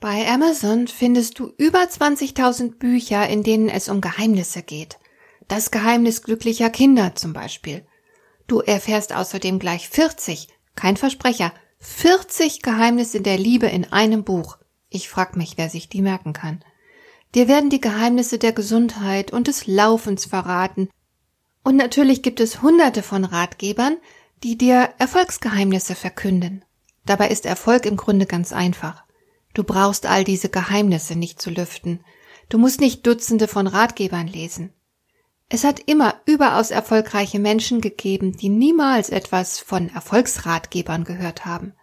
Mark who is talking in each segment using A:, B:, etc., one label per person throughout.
A: Bei Amazon findest du über 20.000 Bücher, in denen es um Geheimnisse geht. Das Geheimnis glücklicher Kinder zum Beispiel. Du erfährst außerdem gleich 40, kein Versprecher, 40 Geheimnisse der Liebe in einem Buch. Ich frag mich, wer sich die merken kann. Dir werden die Geheimnisse der Gesundheit und des Laufens verraten. Und natürlich gibt es hunderte von Ratgebern, die dir Erfolgsgeheimnisse verkünden. Dabei ist Erfolg im Grunde ganz einfach. Du brauchst all diese Geheimnisse nicht zu lüften. Du musst nicht Dutzende von Ratgebern lesen. Es hat immer überaus erfolgreiche Menschen gegeben, die niemals etwas von Erfolgsratgebern gehört haben.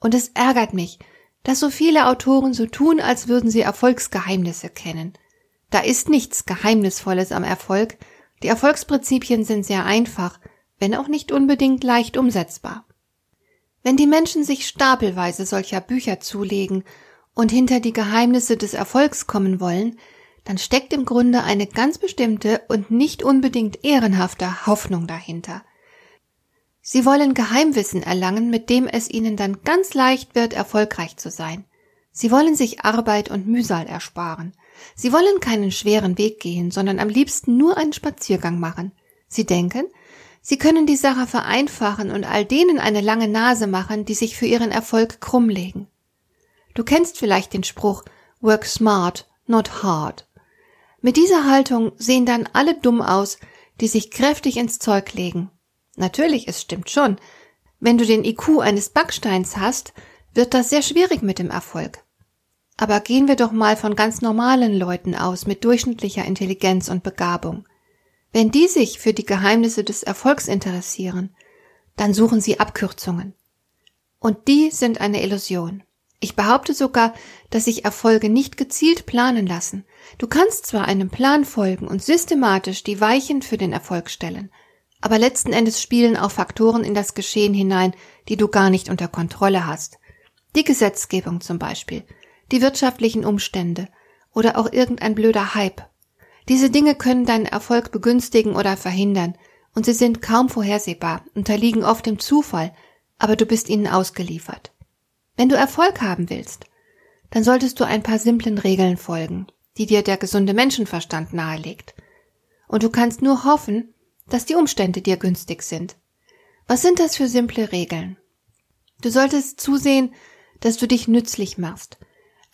A: Und es ärgert mich, dass so viele Autoren so tun, als würden sie Erfolgsgeheimnisse kennen. Da ist nichts Geheimnisvolles am Erfolg, die Erfolgsprinzipien sind sehr einfach, wenn auch nicht unbedingt leicht umsetzbar. Wenn die Menschen sich stapelweise solcher Bücher zulegen und hinter die Geheimnisse des Erfolgs kommen wollen, dann steckt im Grunde eine ganz bestimmte und nicht unbedingt ehrenhafte Hoffnung dahinter. Sie wollen Geheimwissen erlangen, mit dem es ihnen dann ganz leicht wird, erfolgreich zu sein. Sie wollen sich Arbeit und Mühsal ersparen. Sie wollen keinen schweren Weg gehen, sondern am liebsten nur einen Spaziergang machen. Sie denken, Sie können die Sache vereinfachen und all denen eine lange Nase machen, die sich für ihren Erfolg krummlegen. Du kennst vielleicht den Spruch Work smart, not hard. Mit dieser Haltung sehen dann alle dumm aus, die sich kräftig ins Zeug legen. Natürlich, es stimmt schon. Wenn du den IQ eines Backsteins hast, wird das sehr schwierig mit dem Erfolg. Aber gehen wir doch mal von ganz normalen Leuten aus mit durchschnittlicher Intelligenz und Begabung. Wenn die sich für die Geheimnisse des Erfolgs interessieren, dann suchen sie Abkürzungen. Und die sind eine Illusion. Ich behaupte sogar, dass sich Erfolge nicht gezielt planen lassen. Du kannst zwar einem Plan folgen und systematisch die Weichen für den Erfolg stellen, aber letzten Endes spielen auch Faktoren in das Geschehen hinein, die du gar nicht unter Kontrolle hast. Die Gesetzgebung zum Beispiel, die wirtschaftlichen Umstände oder auch irgendein blöder Hype diese Dinge können deinen Erfolg begünstigen oder verhindern, und sie sind kaum vorhersehbar, unterliegen oft dem Zufall, aber du bist ihnen ausgeliefert. Wenn du Erfolg haben willst, dann solltest du ein paar simplen Regeln folgen, die dir der gesunde Menschenverstand nahelegt. Und du kannst nur hoffen, dass die Umstände dir günstig sind. Was sind das für simple Regeln? Du solltest zusehen, dass du dich nützlich machst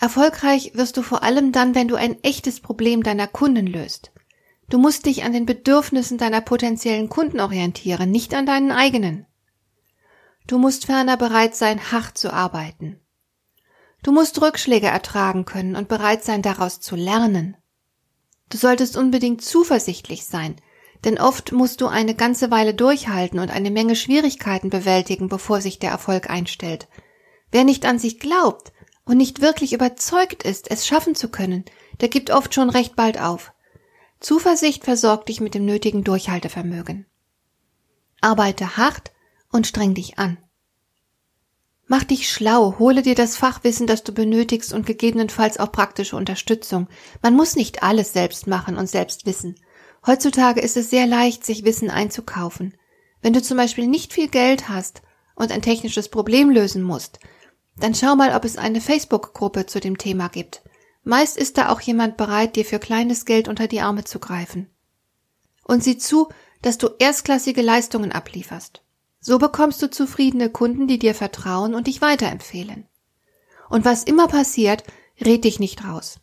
A: Erfolgreich wirst du vor allem dann, wenn du ein echtes Problem deiner Kunden löst. Du musst dich an den Bedürfnissen deiner potenziellen Kunden orientieren, nicht an deinen eigenen. Du musst ferner bereit sein, hart zu arbeiten. Du musst Rückschläge ertragen können und bereit sein, daraus zu lernen. Du solltest unbedingt zuversichtlich sein, denn oft musst du eine ganze Weile durchhalten und eine Menge Schwierigkeiten bewältigen, bevor sich der Erfolg einstellt. Wer nicht an sich glaubt, und nicht wirklich überzeugt ist, es schaffen zu können, der gibt oft schon recht bald auf. Zuversicht versorgt dich mit dem nötigen Durchhaltevermögen. Arbeite hart und streng dich an. Mach dich schlau, hole dir das Fachwissen, das du benötigst und gegebenenfalls auch praktische Unterstützung. Man muss nicht alles selbst machen und selbst wissen. Heutzutage ist es sehr leicht, sich Wissen einzukaufen. Wenn du zum Beispiel nicht viel Geld hast und ein technisches Problem lösen musst, dann schau mal, ob es eine Facebook-Gruppe zu dem Thema gibt. Meist ist da auch jemand bereit, dir für kleines Geld unter die Arme zu greifen. Und sieh zu, dass du erstklassige Leistungen ablieferst. So bekommst du zufriedene Kunden, die dir vertrauen und dich weiterempfehlen. Und was immer passiert, red dich nicht raus.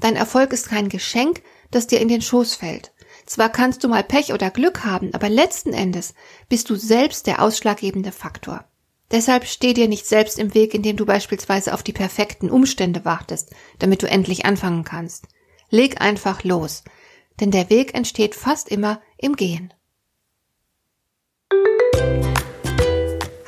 A: Dein Erfolg ist kein Geschenk, das dir in den Schoß fällt. Zwar kannst du mal Pech oder Glück haben, aber letzten Endes bist du selbst der ausschlaggebende Faktor. Deshalb steh dir nicht selbst im Weg, indem du beispielsweise auf die perfekten Umstände wartest, damit du endlich anfangen kannst. Leg einfach los, denn der Weg entsteht fast immer im Gehen.